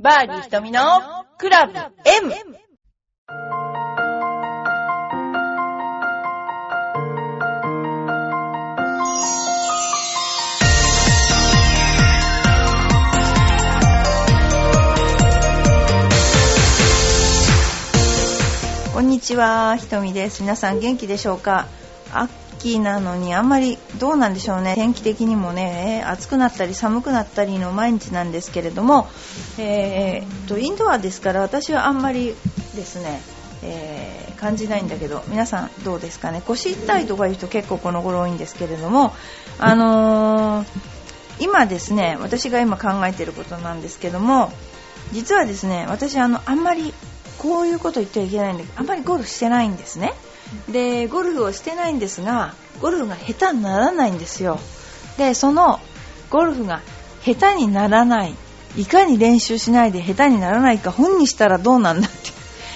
バーディー瞳のクラブ M! こんにちは、ひとみです。皆さん元気でしょうか？秋なのにあんまりどうなんでしょうね。天気的にもね、暑くなったり寒くなったりの毎日なんですけれども、えー、とインドアですから私はあんまりですね、えー感じないんだけど皆さんどうですかね腰痛いとかいう人結構この頃多いんですけれどもあのー今ですね私が今考えていることなんですけども実はですね私あのあんまりこういうこと言ってはいけないんだけどあんまりゴルフしてないんですねでゴルフをしてないんですがゴルフが下手にならないんですよ。でそのゴルフが下手にならないいかに練習しないで下手にならないか本にしたらどうなんだっ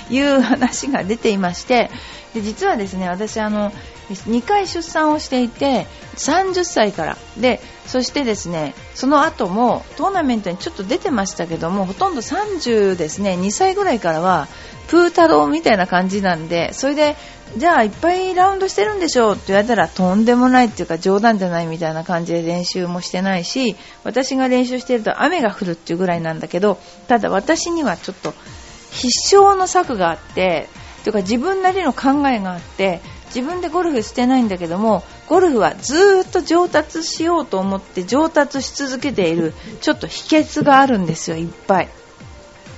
ていう 話が出ていましてで実はですね私あの2回出産をしていて30歳から。でそしてですねその後もトーナメントにちょっと出てましたけどもほとんど30ですね2歳ぐらいからはプー太郎みたいな感じなんでそれでじゃあいっぱいラウンドしてるんでしょうって言われたらとんでもないっていうか冗談じゃないみたいな感じで練習もしてないし私が練習してると雨が降るっていうぐらいなんだけどただ私にはちょっと必勝の策があってというか自分なりの考えがあって自分でゴルフしてないんだけどもゴルフはずーっと上達しようと思って上達し続けているちょっと秘訣があるんですよいっぱい。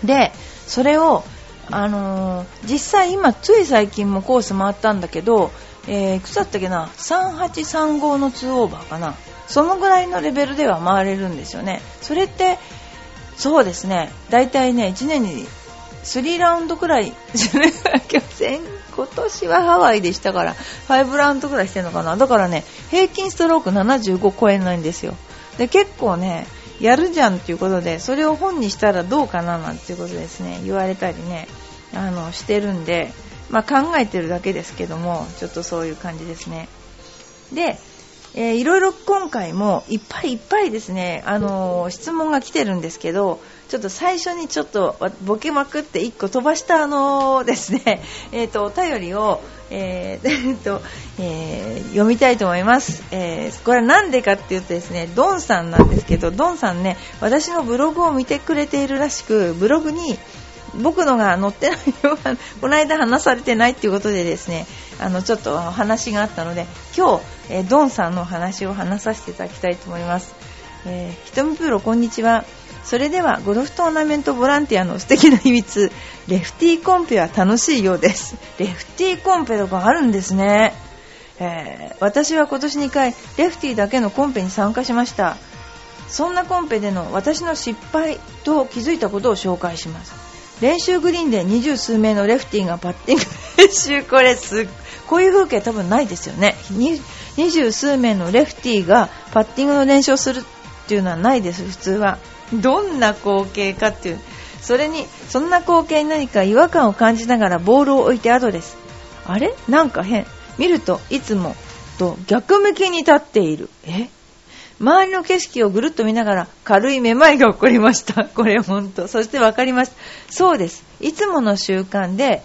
でそれをあのー実際今つい最近もコース回ったんだけど、えー、いくつだったっけな？3835の2オーバーかな。そのぐらいのレベルでは回れるんですよね。それってそうですね。大体ね1年に3ラウンドくらい 去年今年はハワイでしたから5ラウンドくらいしてるのかな。だからね平均ストローク75超えないんですよ。で結構ねやるじゃんっていうことでそれを本にしたらどうかななんていうことですね。言われたりねあのしてるんで、まあ、考えてるだけですけどもちょっとそういう感じですね。で、えーいろいろ今回もいっぱいいっぱいですね、あのー質問が来てるんですけどちょっと最初にちょっとボケまくって1個飛ばしたあのですね、えー、とお便りを、えー えーとえー読みたいと思います、えーこれは何でかっていうとですねドンさんなんですけどドンさんね私のブログを見てくれているらしくブログに僕のが載ってないよ この間話されてないっていうことでですねあのちょっと話があったので今日、えードンさんの話を話させていただきたいと思います、えー、ひとみプロこんにちは。それではゴルフトーナメントボランティアの素敵な秘密レフティーコンペは楽しいようです。レフティーコンペとかあるんですね、えー私は今年2回レフティーだけのコンペに参加しました。そんなコンペでの私の失敗と気づいたことを紹介します。練習グリーンで二十数名のレフティーがパッティング練習これすこういう風景多分ないですよね。二十数名のレフティーがパッティングの練習をするっていうのはないです。普通は。どんな光景かっていうそれにそんな光景に何か違和感を感じながらボールを置いて後ですあれ？なんか変見るといつもと逆向きに立っているえ？周りの景色をぐるっと見ながら軽いめまいが起こりました。これ本当。そして分かりました。そうです。いつもの習慣で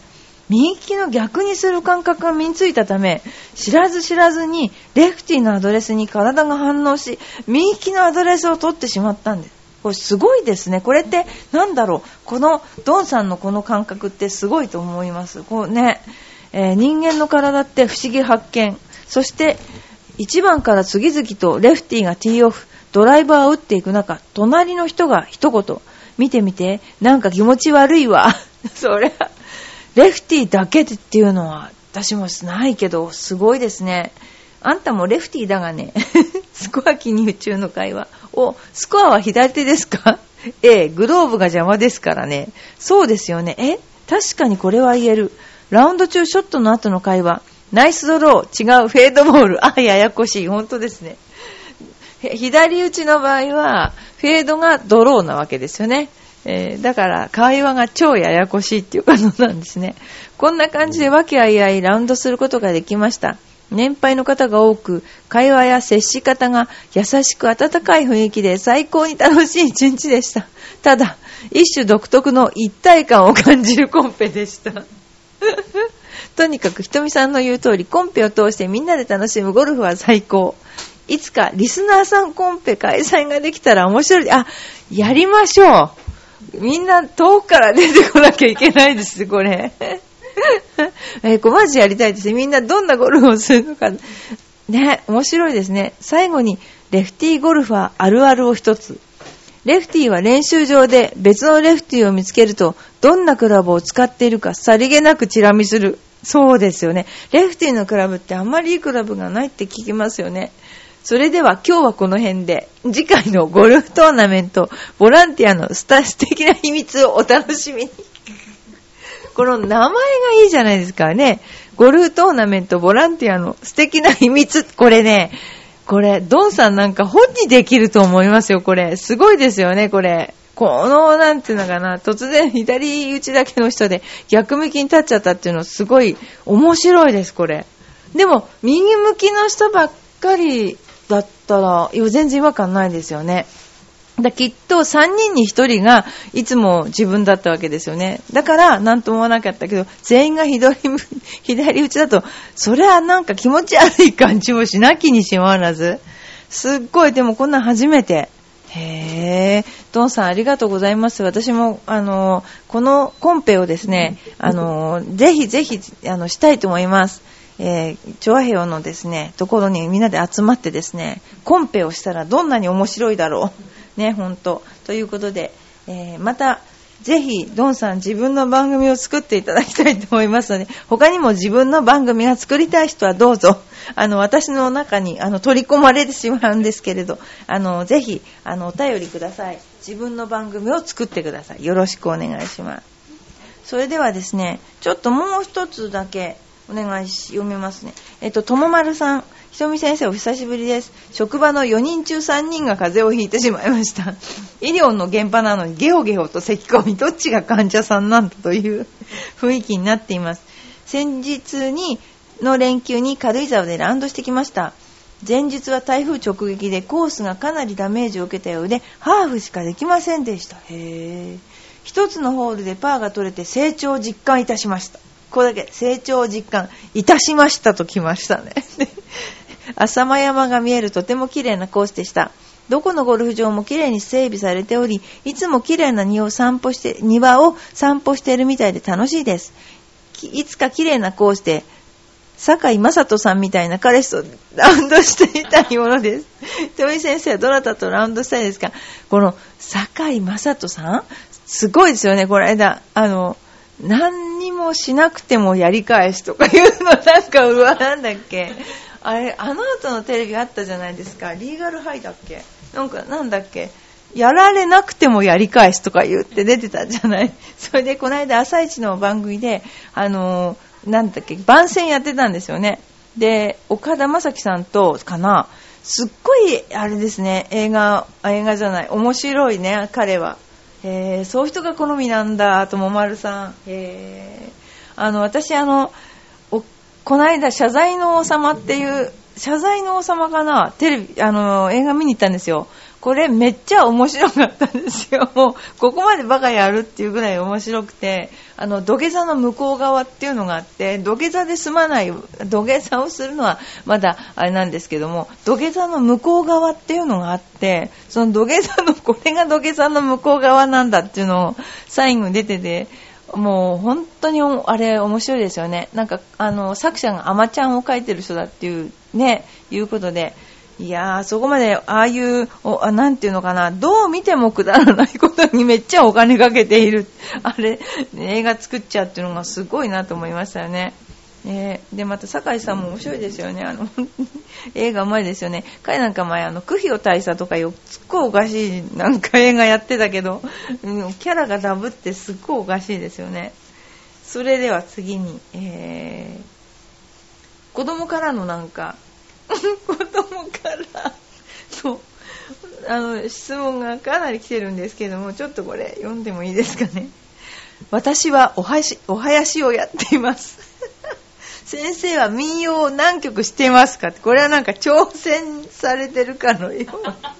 右利きの逆にする感覚が身についたため、知らず知らずにレフティのアドレスに体が反応し、右利きのアドレスを取ってしまったんです。これすごいですね。これってなんだろう。このドンさんのこの感覚ってすごいと思います。こうね、えー人間の体って不思議発見。そして1番から次々とレフティーがティーオフ、ドライバーを打っていく中、隣の人が一言、見てみて、なんか気持ち悪いわ。そりゃ、レフティーだけでっていうのは、私もないけど、すごいですね。あんたもレフティーだがね、スコア記入中の会話。お、スコアは左手ですか？ええ、グローブが邪魔ですからね。そうですよね。え？確かにこれは言える。ラウンド中ショットの後の会話。ナイスドロー、違う、フェードボール。あ、ややこしい。本当ですね。左打ちの場合は、フェードがドローなわけですよね。えーだから、会話が超ややこしいっていうことなんですね。こんな感じで和気あいあいラウンドすることができました。年配の方が多く、会話や接し方が優しく温かい雰囲気で最高に楽しい一日でした。ただ、一種独特の一体感を感じるコンペでした。とにかくひとみさんの言う通り、コンペを通してみんなで楽しむゴルフは最高。いつかリスナーさんコンペ開催ができたら面白い。あ、やりましょう。みんな遠くから出てこなきゃいけないです、これ。えー、こマジやりたいですね。みんなどんなゴルフをするのか。ね、面白いですね。最後に、レフティーゴルファーあるあるを一つ。レフティーは練習場で別のレフティーを見つけると、どんなクラブを使っているかさりげなくチラ見する。そうですよね。レフティーのクラブってあんまりいいクラブがないって聞きますよね。それでは今日はこの辺で、次回のゴルフトーナメント、ボランティアのスタ素敵な秘密をお楽しみに。この名前がいいじゃないですかね。ゴルフトーナメントボランティアの素敵な秘密。これね、これ、ドンさんなんか本にできると思いますよ、これ。すごいですよね、これ。この、なんていうのかな、突然左打ちだけの人で逆向きに立っちゃったっていうのすごい面白いです、これ。でも、右向きの人ばっかりだったら、全然違和感ないですよね。だきっと3人に1人がいつも自分だったわけですよね。だから何とも思わなかったけど、全員が左 左打ちだと、それはなんか気持ち悪い感じもしなきにしもあらず。すっごい、でもこんなん初めて。へえ、ドンさんありがとうございます。私も、あの、このコンペをですね、あの、ぜひぜひ、あの、したいと思います。えー、チョアヘヨのですね、ところにみんなで集まってですね、コンペをしたらどんなに面白いだろう。ね、本当。ということで、えー、また、ぜひ、ドンさん自分の番組を作っていただきたいと思いますので、他にも自分の番組が作りたい人はどうぞ、あの、私の中に、あの、取り込まれてしまうんですけれど、あの、ぜひ、あの、お便りください。自分の番組を作ってください。よろしくお願いします。それではですね、ちょっともう一つだけ、お願いし、読みますね。えっと、ともまるさん。ひとみ先生お久しぶりです。職場の4人中3人が風邪をひいてしまいました。医療の現場なのにゲホゲホと咳込み、どっちが患者さんなんだという 雰囲気になっています。先日に、の連休に軽井沢でラウンドしてきました。前日は台風直撃でコースがかなりダメージを受けたようで、ハーフしかできませんでした。へー。一つのホールでパーが取れて成長を実感いたしました。これだけ成長を実感いたしましたと来ましたね。浅間山が見えるとても綺麗なコースでした。どこのゴルフ場も綺麗に整備されており、いつも綺麗な庭を散歩して、庭を散歩しているみたいで楽しいです。いつか綺麗なコースで、坂井正人さんみたいな彼氏とラウンドしてみたいものです。富井先生はどなたとラウンドしたいですか？この坂井正人さん？すごいですよね、この間。あの、何もしなくてもやり返すとかいうのなんかうわ、なんだっけ？あれ、あの後のテレビあったじゃないですか。リーガルハイだっけ？なんか、なんだっけ？やられなくてもやり返すとか言って出てたじゃない？それで、この間、朝一の番組で、あの、なんだっけ、番宣やってたんですよね。で、岡田将生さんと、かな、すっごい、あれですね、映画、映画じゃない、面白いね、彼は。へそういう人が好みなんだ、ともまるさん。へあの、私、あの、この間、謝罪の王様っていう、謝罪の王様かな？テレビ、あの、映画見に行ったんですよ。これめっちゃ面白かったんですよ。もう、ここまでバカやるっていうぐらい面白くて、あの、土下座の向こう側っていうのがあって、土下座で済まない、土下座をするのはまだあれなんですけども、土下座の向こう側っていうのがあって、その土下座の、これが土下座の向こう側なんだっていうのをサインが出てて、もう本当にあれ面白いですよね。なんかあの作者がアマちゃんを描いてる人だっていうね、いうことで、いやー、そこまでああいう、おあなんていうのかな、どう見てもくだらないことにめっちゃお金かけている。あれ、映画作っちゃうっていうのがすごいなと思いましたよね。えー、で、また、酒井さんも面白いですよね。あの、映画うまいですよね。彼なんか前、あの、クヒオ大佐とかよ、すっごいおかしい、なんか映画やってたけど、キャラがダブってすっごいおかしいですよね。それでは次に、えー、子供からのなんか、子供からの、あの、質問がかなり来てるんですけども、ちょっとこれ読んでもいいですかね。私はおはし、お囃子をやっています。先生は民謡を何曲してますかって、これはなんか挑戦されてるかのような。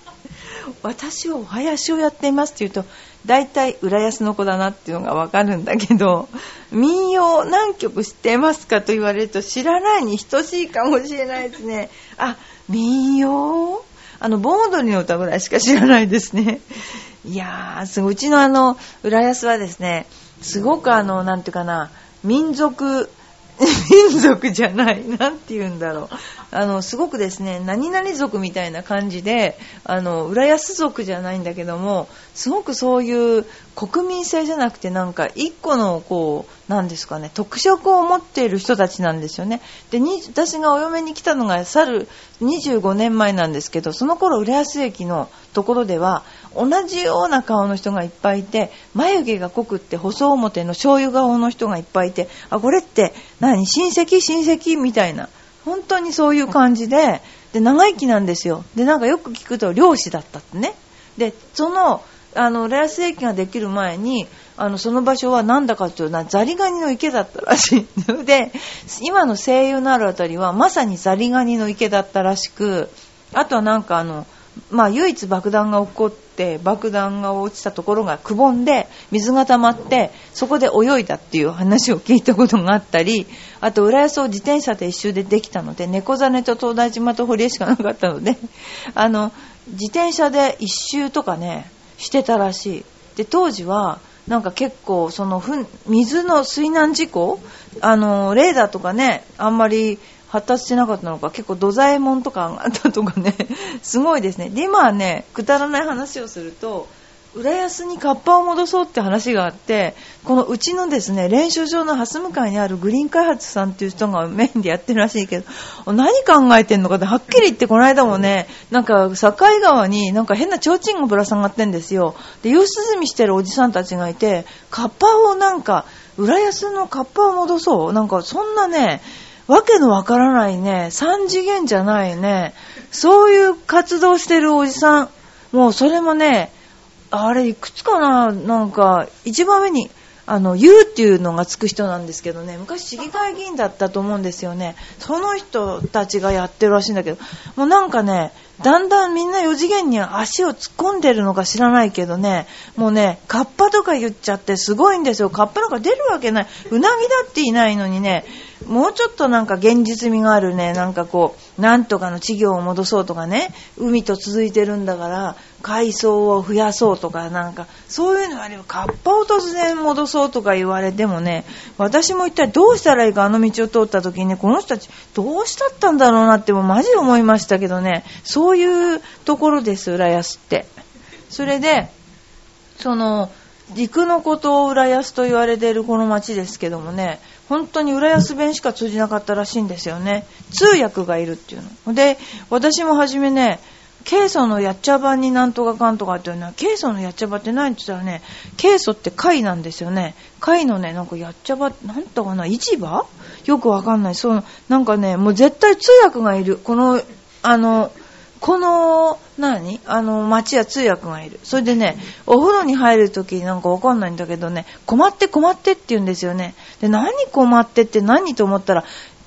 私はお囃子をやっていますって言うと、大体浦安の子だなっていうのがわかるんだけど、民謡何曲知ってますかと言われると知らないに等しいかもしれないですね。あ、民謡？あの、盆踊りの歌ぐらいしか知らないですね。いやー、すごい。うちのあの、浦安はですね、すごくあの、なんていうかな、民族民族じゃない。なんて言うんだろう。あの、すごくですね、何々族みたいな感じで、あの、浦安族じゃないんだけども、すごくそういう国民性じゃなくて、なんか一個の、こう、なんですかね、特色を持っている人たちなんですよね。で、私がお嫁に来たのが去る25年前なんですけど、その頃浦安駅のところでは、同じような顔の人がいっぱいいて、眉毛が濃くって細表の醤油顔の人がいっぱいいて、あ、これって何？親戚？親戚？みたいな。本当にそういう感じで、で、長生きなんですよ。で、なんかよく聞くと漁師だったってね。で、その、あの、レアス駅ができる前に、あの、その場所はなんだかというと、ザリガニの池だったらしいの。で、今の声優のあるあたりは、まさにザリガニの池だったらしく、あとはなんかあの、まあ、唯一爆弾が起こって爆弾が落ちたところがくぼんで水が溜まってそこで泳いだっていう話を聞いたことがあったりあと浦安を自転車で一周でできたので猫ザと東大島と堀江しかなかったのであの自転車で一周とかねしてたらしいで当時はなんか結構その水の水難事故？あのレーダーとかねあんまり発達してなかったのか、結構土左衛門とかあったとかね、すごいですね。で、今はね、くだらない話をすると、浦安にカッパを戻そうって話があって、このうちのですね、練習場の蓮向かいにあるグリーン開発さんっていう人がメインでやってるらしいけど、何考えてんのかってはっきり言ってこの間もね、なんか境川になんか変な提灯がぶら下がってんですよ。で、夕涼みしてるおじさんたちがいて、カッパをなんか、浦安のカッパを戻そうなんかそんなね、わけのわからないね、三次元じゃないね、そういう活動してるおじさん、もうそれもね、あれいくつかな、なんか、一番上に、あの、U っていうのがつく人なんですけどね、昔市議会議員だったと思うんですよね。その人たちがやってるらしいんだけど、もうなんかね、だんだんみんな4次元に足を突っ込んでるのか知らないけどね、もうね、カッパとか言っちゃってすごいんですよ。カッパなんか出るわけない。うなぎだっていないのにね、もうちょっとなんか現実味があるね、なんかこう、なんとかの稚魚を戻そうとかね、海と続いてるんだから、海藻を増やそうとか、なんか、そういうのあれば、カッパを突然戻そうとか言われてもね、私も一体どうしたらいいか、あの道を通った時にね、この人たち、どうしたったんだろうなってもうマジで思いましたけどね、そういうところです、浦安って。それで、その、陸のことを浦安と言われているこの町ですけどもね、本当に浦安弁しか通じなかったらしいんですよね。通訳がいるっていうの。で、私も初めね、ケイソのやっちゃばになんとかかんとかっていうのは、ケイソのやっちゃばって何って言ったらね、ケイソって貝なんですよね。貝のね、なんかやっちゃば、なんとかな、市場？よくわかんない。そう、なんかね、もう絶対通訳がいる。この、あの、この、何？あの、町や通訳がいる。それでね、お風呂に入るときなんかわかんないんだけどね、困って困ってって言うんですよね。で、何困ってって何と思ったら、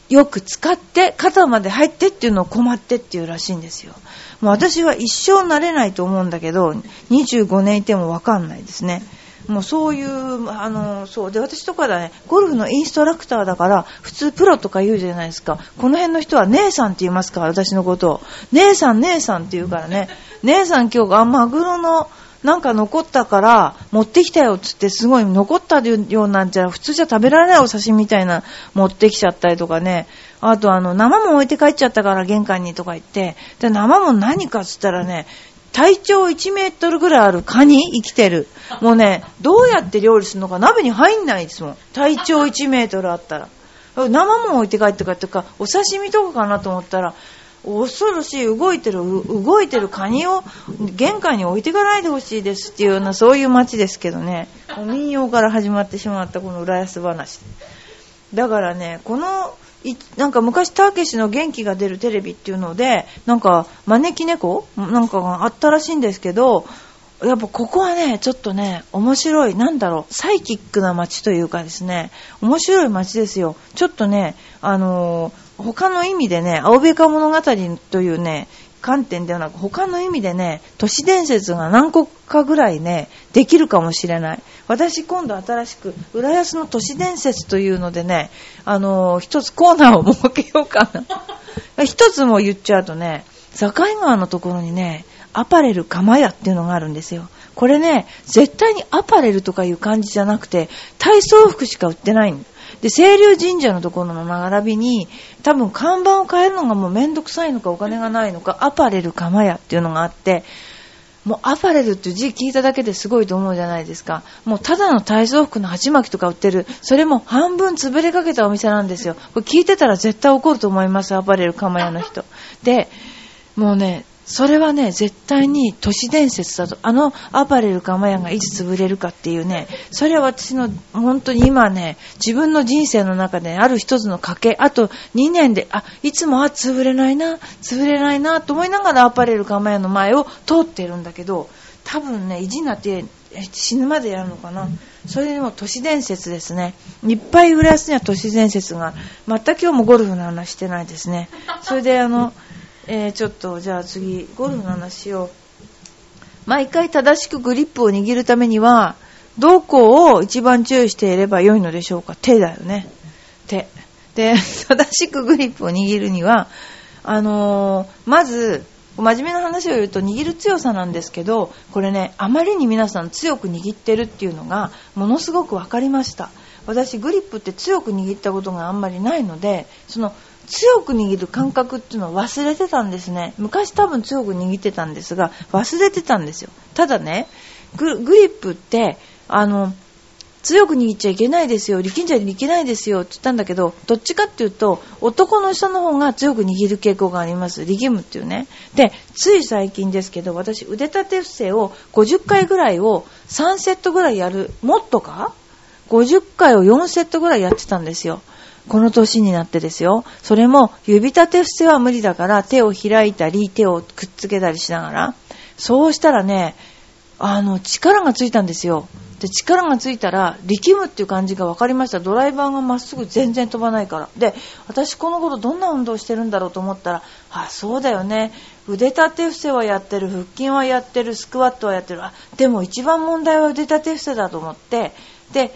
よく使って肩まで入ってっていうのを困ってっていうらしいんですよ。もう私は一生慣れないと思うんだけど、25年いてもわかんないですね。もうそういう、あの、そう。で、私とかだね、ゴルフのインストラクターだから、普通プロとか言うじゃないですか。この辺の人は姉さんって言いますから、私のことを。姉さん、姉さんって言うからね。姉さん今日、あ、マグロの、なんか残ったから持ってきたよっつってすごい残ったようなんじゃ普通じゃ食べられないお刺身みたいな持ってきちゃったりとかね。あとあの生も置いて帰っちゃったから玄関にとか言って。で生も何かっつったらね、体長1メートルぐらいあるカニ生きてる。もうね、どうやって料理するのか鍋に入んないですもん。体長1メートルあったら。生も置いて帰ってかとか、お刺身とかかなと思ったら、恐ろしい動いてる動いてるカニを玄関に置いていかないでほしいですっていうようなそういう街ですけどね民謡から始まってしまったこの浦安話だからねこのなんか昔たけしの元気が出るテレビっていうのでなんか招き猫？なんかがあったらしいんですけどやっぱここはね、ちょっとね、面白い、なんだろう、サイキックな街というかですね、面白い街ですよ。ちょっとね、あのー、他の意味でね、青べか物語というね、観点ではなく他の意味でね、都市伝説が何個かぐらいね、できるかもしれない。私今度新しく、浦安の都市伝説というのでね、あのー、一つコーナーを設けようかな。一つも言っちゃうとね、境川のところにね、アパレル釜屋っていうのがあるんですよ。これね、絶対にアパレルとかいう感じじゃなくて、体操服しか売ってないで、清流神社のところの並びに、多分看板を変えるのがもうめんどくさいのかお金がないのか、アパレル釜屋っていうのがあって、もうアパレルっていう字聞いただけですごいと思うじゃないですか。もうただの体操服の鉢巻きとか売ってる、それも半分潰れかけたお店なんですよ。これ聞いてたら絶対怒ると思います、アパレル釜屋の人。で、もうね、それはね、絶対に都市伝説だと。あのアパレルかマヤがいつ潰れるかっていうね、それは私の本当に今ね、自分の人生の中である一つの賭け、あと2年で、あ、いつもあ、潰れないな、潰れないなと思いながらアパレルかマヤの前を通ってるんだけど、多分ね、意地になって死ぬまでやるのかな。それでも都市伝説ですね。いっぱい浦安には都市伝説が、全く今日もゴルフの話してないですね。それであの、えー、ちょっとじゃあ次ゴルフの話を毎回正しくグリップを握るためにはどこを一番注意していればよいのでしょうか？手だよね。手。で正しくグリップを握るにはあのー、まず真面目な話を言うと握る強さなんですけどこれねあまりに皆さん強く握ってるっていうのがものすごく分かりました。私グリップって強く握ったことがあんまりないのでその強く握る感覚っていうのを忘れてたんですね。昔多分強く握ってたんですが忘れてたんですよ。ただねグリップってあの強く握っちゃいけないですよ力んじゃいけないですよって言ったんだけどどっちかっていうと男の人の方が強く握る傾向があります。力むっていうね。でつい最近ですけど私腕立て伏せを50回ぐらいを3セットぐらいやる。もっとか？50回を4セットぐらいやってたんですよ。この年になってですよ。それも指立て伏せは無理だから手を開いたり手をくっつけたりしながら。そうしたらね、あの、力がついたんですよ。で、力がついたら力むっていう感じが分かりました。ドライバーがまっすぐ全然飛ばないから。で、私この頃どんな運動してるんだろうと思ったら、あ、そうだよね。腕立て伏せはやってる、腹筋はやってる、スクワットはやってる。あ、でも一番問題は腕立て伏せだと思って、で、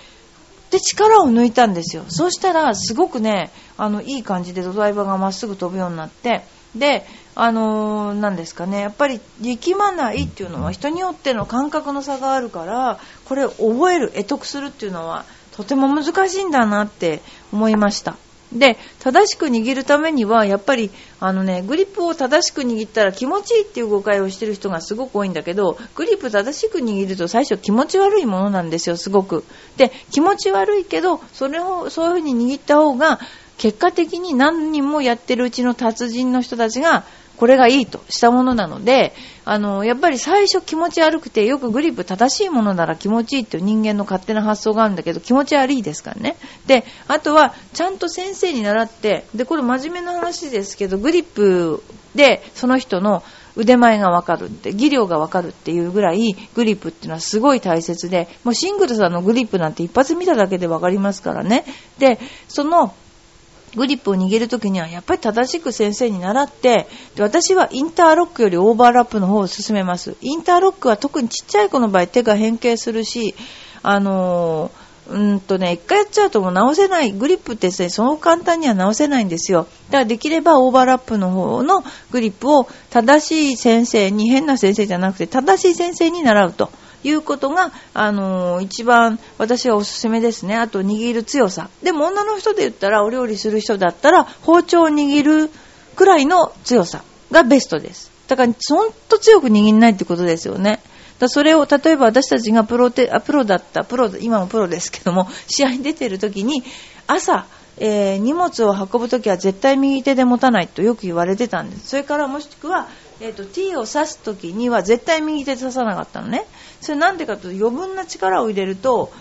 で力を抜いたんですよ。そうしたらすごくねあのいい感じでドライバーがまっすぐ飛ぶようになってであのー、ですかねやっぱり力まないっていうのは人によっての感覚の差があるからこれ覚える得得するっていうのはとても難しいんだなって思いました。で正しく握るためにはやっぱりあの、ね、グリップを正しく握ったら気持ちいいっていう誤解をしてる人がすごく多いんだけどグリップ正しく握ると最初気持ち悪いものなんですよすごく。で気持ち悪いけどそれをそういうふうに握った方が結果的に何人もやってるうちの達人の人たちがこれがいいとしたものなので、あの、やっぱり最初気持ち悪くて、よくグリップ正しいものなら気持ちいいっていう人間の勝手な発想があるんだけど、気持ち悪いですからね。で、あとは、ちゃんと先生に習って、で、これ真面目な話ですけど、グリップでその人の腕前がわかるって、技量がわかるっていうぐらい、グリップっていうのはすごい大切で、もうシングルさんのグリップなんて一発見ただけでわかりますからね。で、その、グリップを握るときにはやっぱり正しく先生に習って私はインターロックよりオーバーラップの方を進めますインターロックは特にちっちゃい子の場合手が変形するしあのーうんとね、一回やっちゃうともう直せない、グリップってですね、そう簡単には直せないんですよ。だからできればオーバーラップの方のグリップを正しい先生に、変な先生じゃなくて正しい先生に習うと。いうことが、あのー、一番私はおすすめですね。あと握る強さ。でも女の人で言ったら、お料理する人だったら、包丁を握るくらいの強さがベストです。だから、ほんと強く握んないってことですよね。だそれを、例えば私たちがプロテあプロだった、プロ、今もプロですけども、試合に出てる時に、朝、えー、荷物を運ぶときは絶対右手で持たないとよく言われてたんです。それからもしくは、えーと、T を刺す時には絶対右手で刺さなかったのね。それなんでかというと余分な力を入れると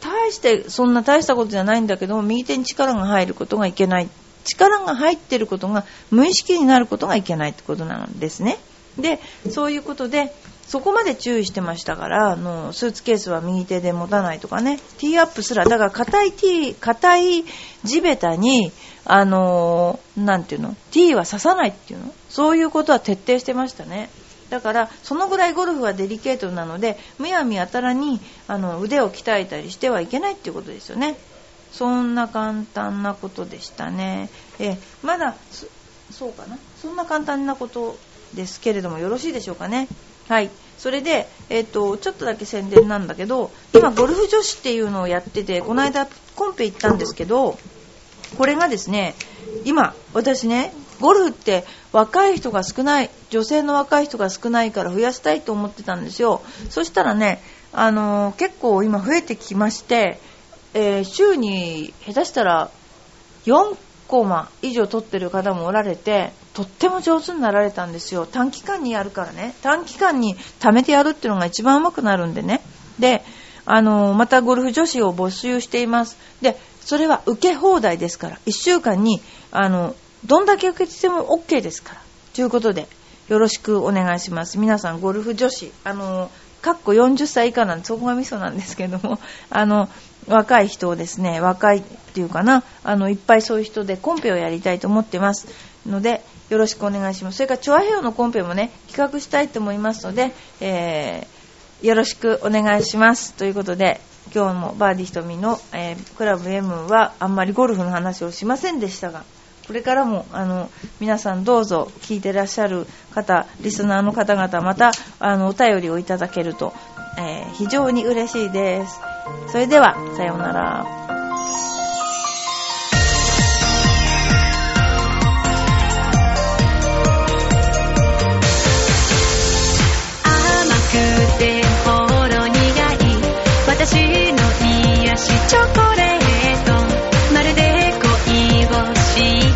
大してそんな大したことじゃないんだけども右手に力が入ることがいけない。力が入っていることが無意識になることがいけないってことなんですね。でそういうことでそこまで注意してましたから、あの、スーツケースは右手で持たないとかね、ティーアップすら、だから硬いティー、硬い地べたに、あのーなんていうの、ティーは刺さないっていうの。そういうことは徹底してましたね。だから、そのぐらいゴルフはデリケートなので、むやみやたらに、あの、腕を鍛えたりしてはいけないっていうことですよね。そんな簡単なことでしたね。え、まだ、そうかな？そんな簡単なことですけれども、よろしいでしょうかね？はい。それで、えっ、と、ちょっとだけ宣伝なんだけど、今、ゴルフ女子っていうのをやってて、この間、コンペ行ったんですけど、これがですね、今、私ね、ゴルフって若い人が少ない、女性の若い人が少ないから増やしたいと思ってたんですよ。そしたらね、あのー結構今増えてきまして、えー週に下手したら4コマ以上取ってる方もおられて、とっても上手になられたんですよ。短期間にやるからね。短期間に貯めてやるっていうのが一番上手くなるんでね。で、あのーまたゴルフ女子を募集しています。で、それは受け放題ですから、1週間に、あの、どんだけ受けても OK ですから。ということで、よろしくお願いします。皆さん、ゴルフ女子、あの、かっこ40歳以下なんで、そこがミソなんですけども、あの、若い人をですね、若いっていうかな、あの、いっぱいそういう人でコンペをやりたいと思ってますので、よろしくお願いします。それから、チョアヘオのコンペもね、企画したいと思いますので、えーよろしくお願いします。ということで、今日もバーディー瞳の、えークラブ M はあんまりゴルフの話をしませんでしたが、これからもあの皆さんどうぞ聞いてらっしゃる方リスナーの方々またあのお便りをいただけると、えー、非常に嬉しいですそれではさようなら。私の癒しチョコレートまるで恋をし